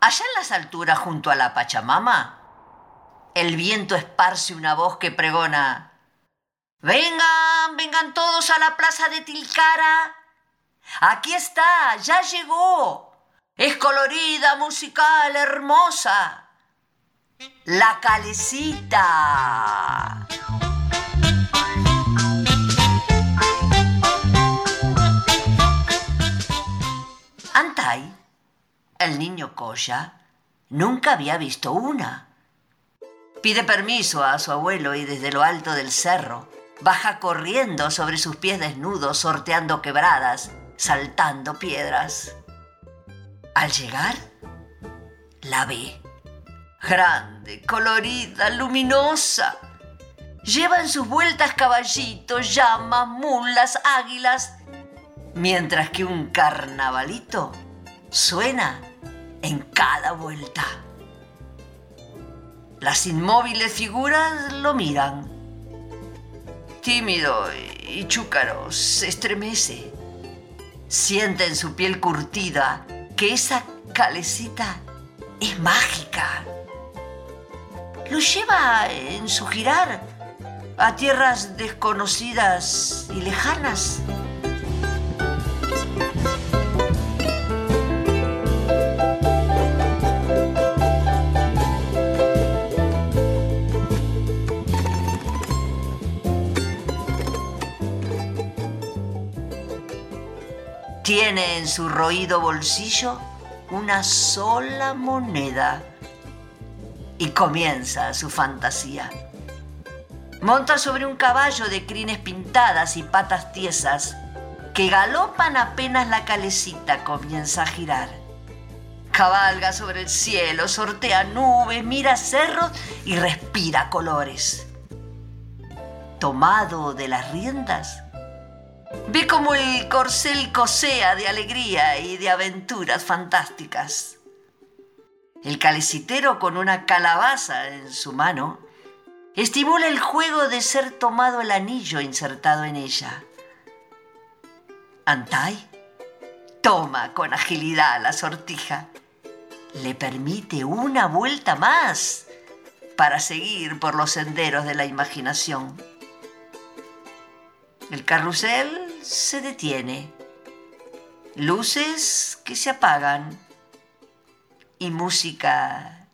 Allá en las alturas junto a la Pachamama, el viento esparce una voz que pregona, vengan, vengan todos a la plaza de Tilcara. Aquí está, ya llegó. Es colorida, musical, hermosa. La calecita. Nunca había visto una. Pide permiso a su abuelo y desde lo alto del cerro baja corriendo sobre sus pies desnudos, sorteando quebradas, saltando piedras. Al llegar, la ve. Grande, colorida, luminosa. Lleva en sus vueltas caballitos, llamas, mulas, águilas, mientras que un carnavalito suena en cada vuelta. Las inmóviles figuras lo miran. Tímido y chúcaro se estremece. Siente en su piel curtida que esa calecita es mágica. Lo lleva en su girar a tierras desconocidas y lejanas. Tiene en su roído bolsillo una sola moneda y comienza su fantasía. Monta sobre un caballo de crines pintadas y patas tiesas que galopan apenas la calecita comienza a girar. Cabalga sobre el cielo, sortea nubes, mira cerros y respira colores. Tomado de las riendas, Ve como el corcel cosea de alegría y de aventuras fantásticas. El calecitero con una calabaza en su mano estimula el juego de ser tomado el anillo insertado en ella. Antai toma con agilidad la sortija. Le permite una vuelta más para seguir por los senderos de la imaginación. El carrusel se detiene. Luces que se apagan y música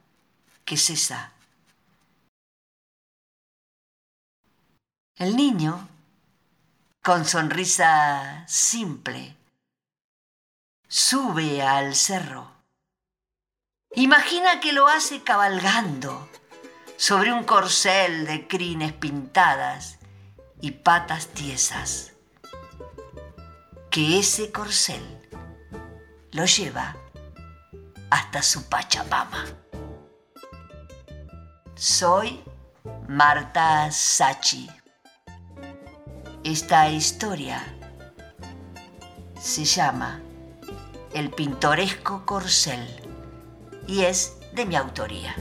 que cesa. El niño, con sonrisa simple, sube al cerro. Imagina que lo hace cabalgando sobre un corcel de crines pintadas y patas tiesas, que ese corcel lo lleva hasta su Pachamama. Soy Marta Sachi. Esta historia se llama El pintoresco corcel y es de mi autoría.